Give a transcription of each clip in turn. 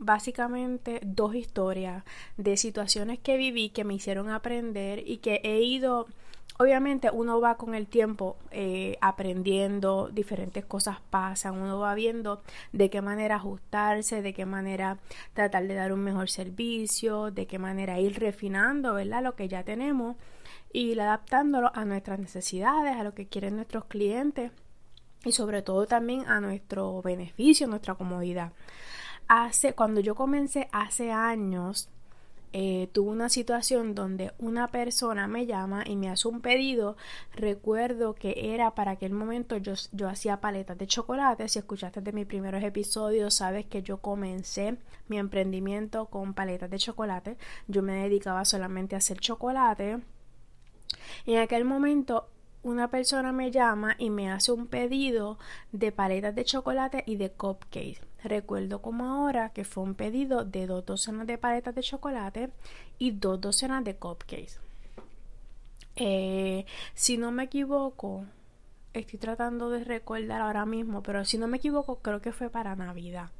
básicamente dos historias de situaciones que viví que me hicieron aprender y que he ido obviamente uno va con el tiempo eh, aprendiendo, diferentes cosas pasan, uno va viendo de qué manera ajustarse, de qué manera tratar de dar un mejor servicio, de qué manera ir refinando, ¿verdad? Lo que ya tenemos y ir adaptándolo a nuestras necesidades, a lo que quieren nuestros clientes y sobre todo también a nuestro beneficio, nuestra comodidad hace, cuando yo comencé hace años, eh, tuve una situación donde una persona me llama y me hace un pedido. Recuerdo que era para aquel momento yo, yo hacía paletas de chocolate. Si escuchaste de mis primeros episodios, sabes que yo comencé mi emprendimiento con paletas de chocolate. Yo me dedicaba solamente a hacer chocolate. En aquel momento una persona me llama y me hace un pedido de paletas de chocolate y de cupcakes. Recuerdo como ahora que fue un pedido de dos docenas de paletas de chocolate y dos docenas de cupcakes. Eh, si no me equivoco, estoy tratando de recordar ahora mismo, pero si no me equivoco, creo que fue para Navidad.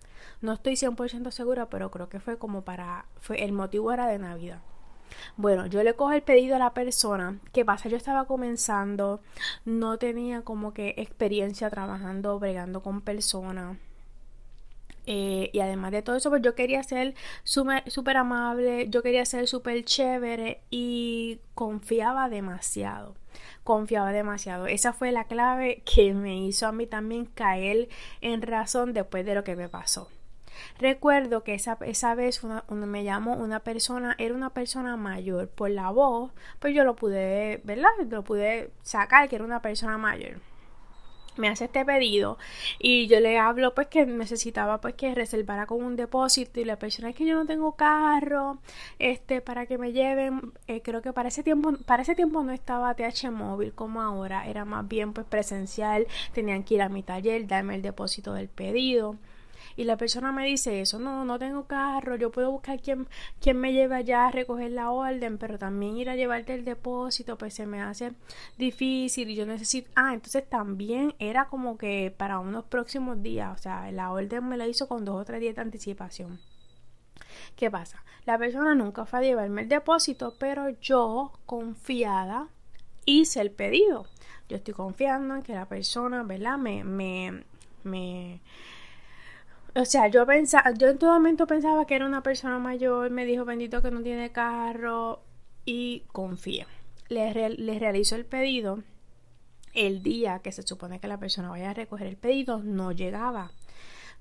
No estoy 100% segura, pero creo que fue como para. Fue, el motivo era de Navidad. Bueno, yo le cojo el pedido a la persona. ¿Qué pasa? Yo estaba comenzando, no tenía como que experiencia trabajando, bregando con personas. Eh, y además de todo eso, pues yo quería ser súper amable, yo quería ser súper chévere y confiaba demasiado. Confiaba demasiado. Esa fue la clave que me hizo a mí también caer en razón después de lo que me pasó. Recuerdo que esa, esa vez una, me llamó una persona, era una persona mayor. Por la voz, pues yo lo pude, ¿verdad? Lo pude sacar que era una persona mayor me hace este pedido y yo le hablo pues que necesitaba pues que reservara con un depósito y la persona es que yo no tengo carro este para que me lleven eh, creo que para ese tiempo para ese tiempo no estaba TH móvil como ahora era más bien pues presencial tenían que ir a mi taller darme el depósito del pedido y la persona me dice eso, no, no tengo carro, yo puedo buscar quien, quien me lleve allá a recoger la orden, pero también ir a llevarte el depósito, pues se me hace difícil y yo necesito, ah, entonces también era como que para unos próximos días, o sea, la orden me la hizo con dos o tres días de anticipación. ¿Qué pasa? La persona nunca fue a llevarme el depósito, pero yo, confiada, hice el pedido. Yo estoy confiando en que la persona, ¿verdad? Me, me, me, o sea, yo pensaba, yo en todo momento pensaba que era una persona mayor, me dijo bendito que no tiene carro y confía. Le, le realizo el pedido. El día que se supone que la persona vaya a recoger el pedido no llegaba.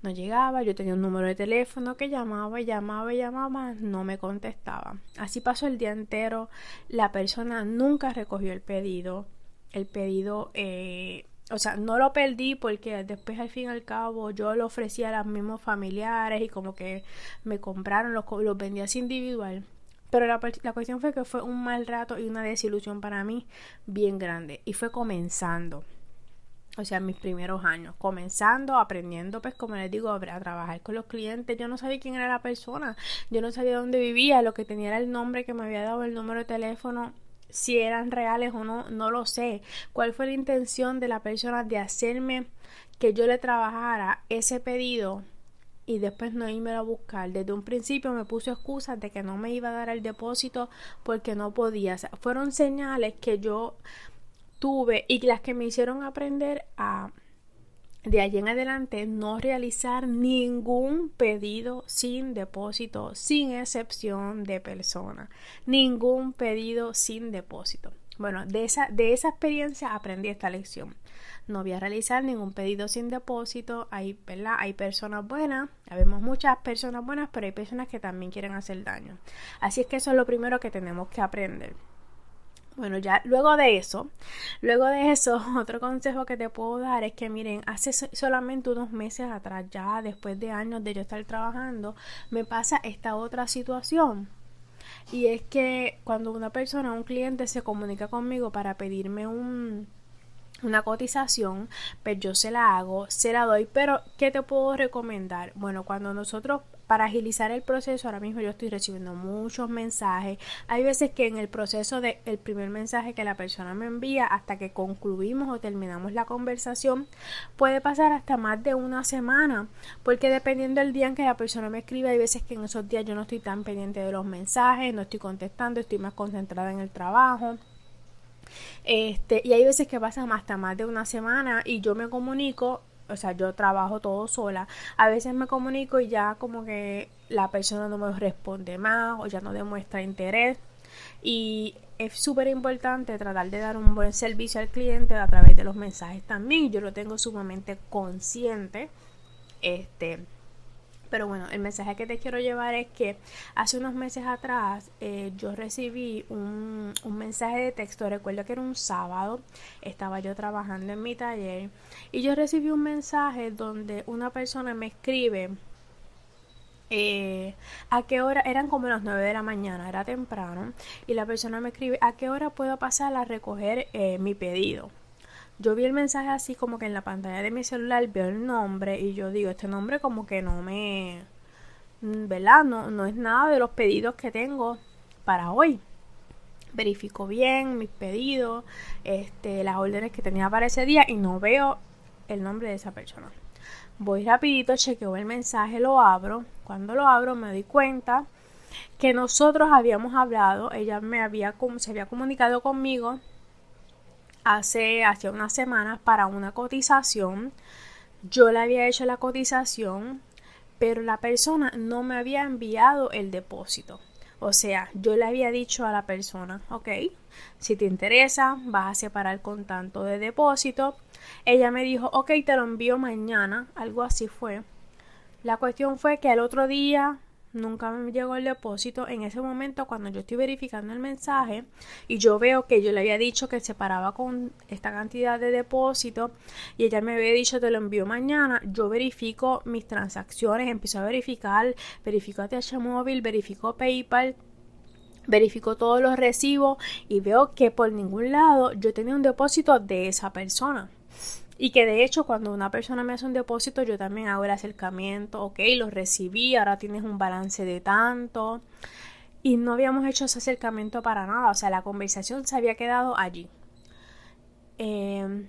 No llegaba, yo tenía un número de teléfono que llamaba, llamaba, llamaba, no me contestaba. Así pasó el día entero. La persona nunca recogió el pedido. El pedido eh, o sea, no lo perdí porque después al fin y al cabo yo lo ofrecí a los mismos familiares y como que me compraron, los, los vendí así individual. Pero la, la, cuestión fue que fue un mal rato y una desilusión para mí bien grande. Y fue comenzando. O sea, mis primeros años. Comenzando, aprendiendo, pues como les digo, a trabajar con los clientes. Yo no sabía quién era la persona. Yo no sabía dónde vivía. Lo que tenía era el nombre que me había dado, el número de teléfono si eran reales o no, no lo sé. ¿Cuál fue la intención de la persona de hacerme que yo le trabajara ese pedido y después no irme a buscar? Desde un principio me puso excusas de que no me iba a dar el depósito porque no podía. fueron señales que yo tuve y las que me hicieron aprender a de allí en adelante no realizar ningún pedido sin depósito, sin excepción de persona. Ningún pedido sin depósito. Bueno, de esa, de esa experiencia aprendí esta lección. No voy a realizar ningún pedido sin depósito. Hay, ¿verdad? hay personas buenas, vemos muchas personas buenas, pero hay personas que también quieren hacer daño. Así es que eso es lo primero que tenemos que aprender. Bueno, ya luego de eso, luego de eso, otro consejo que te puedo dar es que miren, hace solamente unos meses atrás, ya después de años de yo estar trabajando, me pasa esta otra situación. Y es que cuando una persona, un cliente se comunica conmigo para pedirme un una cotización, pues yo se la hago, se la doy, pero ¿qué te puedo recomendar? Bueno, cuando nosotros para agilizar el proceso, ahora mismo yo estoy recibiendo muchos mensajes. Hay veces que en el proceso del el primer mensaje que la persona me envía hasta que concluimos o terminamos la conversación, puede pasar hasta más de una semana, porque dependiendo del día en que la persona me escribe, hay veces que en esos días yo no estoy tan pendiente de los mensajes, no estoy contestando, estoy más concentrada en el trabajo. Este, y hay veces que pasa hasta más de una semana y yo me comunico, o sea, yo trabajo todo sola. A veces me comunico y ya como que la persona no me responde más o ya no demuestra interés. Y es súper importante tratar de dar un buen servicio al cliente a través de los mensajes también. Yo lo tengo sumamente consciente. Este, pero bueno, el mensaje que te quiero llevar es que hace unos meses atrás eh, yo recibí un, un, mensaje de texto, recuerdo que era un sábado, estaba yo trabajando en mi taller y yo recibí un mensaje donde una persona me escribe eh, a qué hora, eran como las 9 de la mañana, era temprano, y la persona me escribe a qué hora puedo pasar a recoger eh, mi pedido. Yo vi el mensaje así como que en la pantalla de mi celular veo el nombre y yo digo, este nombre como que no me... Mm, ¿Verdad? No, no es nada de los pedidos que tengo para hoy. Verifico bien mis pedidos, este, las órdenes que tenía para ese día y no veo el nombre de esa persona. Voy rapidito, chequeo el mensaje, lo abro. Cuando lo abro me doy cuenta que nosotros habíamos hablado, ella me había, se había comunicado conmigo hace, unas semanas para una cotización. Yo le había hecho la cotización, pero la persona no me había enviado el depósito. O sea, yo le había dicho a la persona, ok, si te interesa, vas a separar con tanto de depósito. Ella me dijo, ok, te lo envío mañana, algo así fue. La cuestión fue que al otro día nunca me llegó el depósito. En ese momento, cuando yo estoy verificando el mensaje y yo veo que yo le había dicho que se paraba con esta cantidad de depósito y ella me había dicho te lo envío mañana, yo verifico mis transacciones, empiezo a verificar, verifico ATH móvil, verifico PayPal. Verifico todos los recibos y veo que por ningún lado yo tenía un depósito de esa persona. Y que de hecho cuando una persona me hace un depósito yo también hago el acercamiento, ok, lo recibí, ahora tienes un balance de tanto. Y no habíamos hecho ese acercamiento para nada, o sea, la conversación se había quedado allí. Em,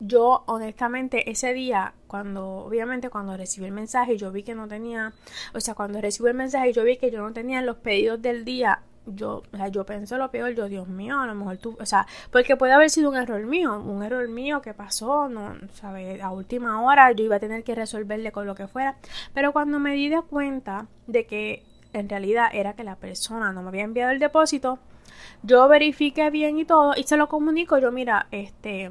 yo honestamente ese día, cuando obviamente cuando recibí el mensaje yo vi que no tenía, o sea, cuando recibí el mensaje yo vi que yo no tenía los pedidos del día yo, o sea, yo pensé lo peor, yo, Dios mío, a lo mejor tú, o sea, porque puede haber sido un error mío, un error mío que pasó, no, sabes, a última hora yo iba a tener que resolverle con lo que fuera, pero cuando me di de cuenta de que en realidad era que la persona no me había enviado el depósito, yo verifiqué bien y todo y se lo comunico, yo mira, este,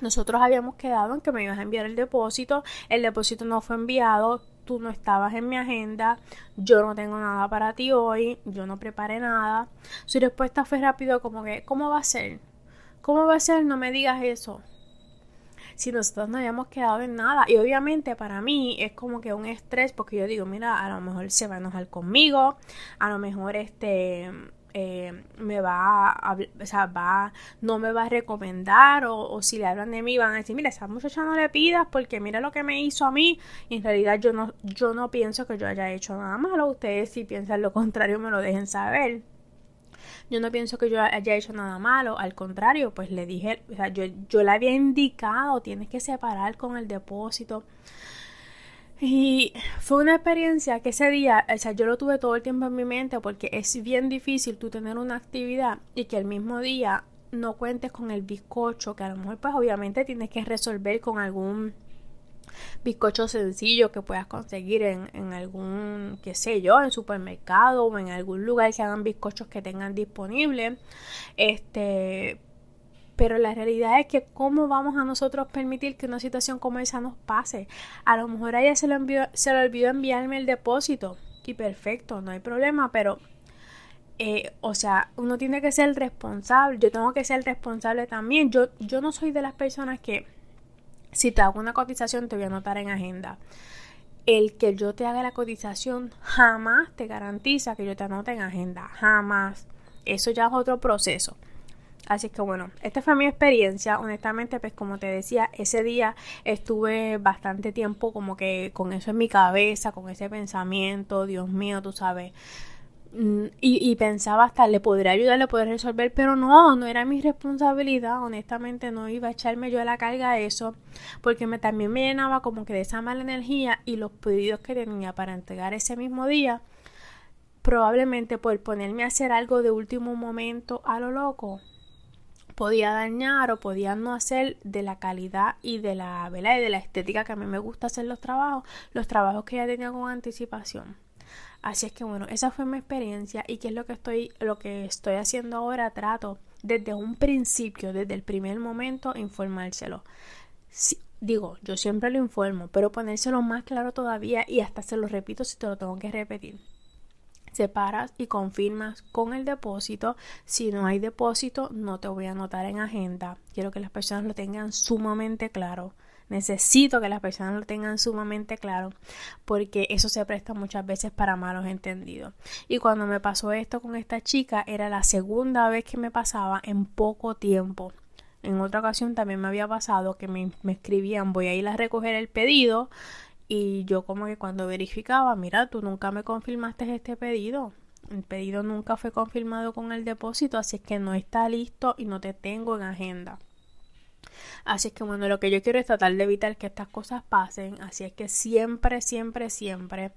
nosotros habíamos quedado en que me ibas a enviar el depósito, el depósito no fue enviado, tú no estabas en mi agenda, yo no tengo nada para ti hoy, yo no preparé nada. Su respuesta fue rápido como que, ¿cómo va a ser? ¿Cómo va a ser? No me digas eso. Si nosotros no habíamos quedado en nada. Y obviamente para mí es como que un estrés porque yo digo, mira, a lo mejor se va a enojar conmigo, a lo mejor este eh, me va a, o sea, va, no me va a recomendar o, si le hablan de mí van a decir, mira, esa muchacha no le pidas porque mira lo que me hizo a mí y en realidad yo no, yo no pienso que yo haya hecho nada malo, ustedes si piensan lo contrario me lo dejen saber. Yo no pienso que yo haya hecho nada malo, al contrario, pues le dije, o sea, yo, yo le había indicado, tienes que separar con el depósito. Y fue una experiencia que ese día, o sea, yo lo tuve todo el tiempo en mi mente porque es bien difícil tú tener una actividad y que el mismo día no cuentes con el bizcocho, que a lo mejor pues obviamente tienes que resolver con algún bizcocho sencillo que puedas conseguir en, en algún, qué sé yo, en supermercado o en algún lugar que hagan bizcochos que tengan disponible. Este, pero la realidad es que cómo vamos a nosotros permitir que una situación como esa nos pase. A lo mejor a ella se, lo envió, se le olvidó enviarme el depósito y perfecto, no hay problema, pero eh, o sea, uno tiene que ser responsable, yo tengo que ser responsable también. Yo, yo no soy de las personas que si te hago una cotización te voy a anotar en agenda. el que yo te haga la cotización jamás te garantiza que yo te anote en agenda, jamás. Eso ya es otro proceso. Así que bueno, esta fue mi experiencia. Honestamente, pues como te decía, ese día estuve bastante tiempo como que con eso en mi cabeza, con ese pensamiento, Dios mío, tú sabes. Mm, y, pensaba hasta le podría ayudar, le podría resolver, pero no, no era mi responsabilidad, honestamente no iba a echarme yo a la carga eso, porque me, también me llenaba como que de esa mala energía y los pedidos que tenía para entregar ese mismo día, probablemente por ponerme a hacer algo de último momento a lo loco, podía dañar o podía no hacer de la calidad y de la, y de la estética que a mí me gusta hacer los trabajos, los trabajos que ya tenía con anticipación. Así es que bueno, esa fue mi experiencia y qué es lo que estoy, lo que estoy haciendo ahora, trato desde un principio, desde el primer momento, informárselo. digo, yo siempre lo informo, pero ponérselo más claro todavía y hasta se lo repito si te lo tengo que repetir. Separas y confirmas con el depósito. Si no hay depósito, no te voy a anotar en agenda. Quiero que las personas lo tengan sumamente claro. Necesito que las personas lo tengan sumamente claro porque eso se presta muchas veces para malos entendidos. Y cuando me pasó esto con esta chica era la segunda vez que me pasaba en poco tiempo. En otra ocasión también me había pasado que me, me escribían voy a ir a recoger el pedido y yo como que cuando verificaba, mira, tú nunca me confirmaste este pedido. El pedido nunca fue confirmado con el depósito, así es que no está listo y no te tengo en agenda. Así es que bueno, lo que yo quiero es tratar de evitar que estas cosas pasen. Así es que siempre, siempre, siempre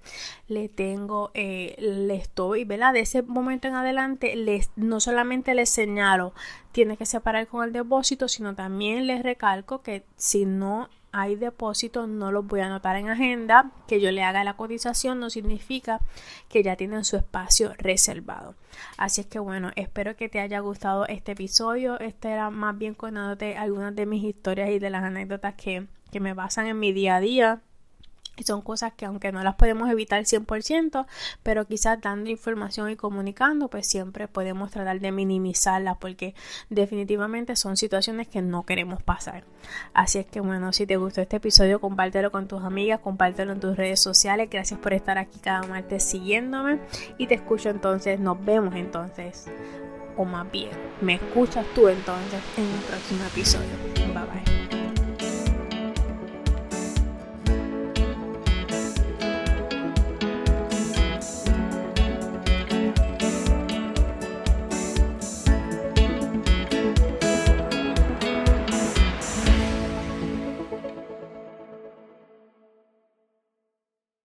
le tengo, eh, le estoy, ¿verdad? De ese momento en adelante, les, no solamente les señalo, tiene que separar con el depósito, sino también les recalco que si no hay depósitos, no los voy a anotar en agenda. Que yo le haga la cotización no significa que ya tienen su espacio reservado. Así es que bueno, espero que te haya gustado este episodio. Este era más bien contándote algunas de mis historias y de las anécdotas que, que me pasan en mi día a día y son cosas que aunque no las podemos evitar 100%, pero quizás dando información y comunicando, pues siempre podemos tratar de minimizarlas porque definitivamente son situaciones que no queremos pasar. Así es que bueno, si te gustó este episodio, compártelo con tus amigas, compártelo en tus redes sociales. Gracias por estar aquí cada martes siguiéndome y te escucho entonces, nos vemos entonces, o más bien, me escuchas tú entonces en el próximo episodio. Bye bye.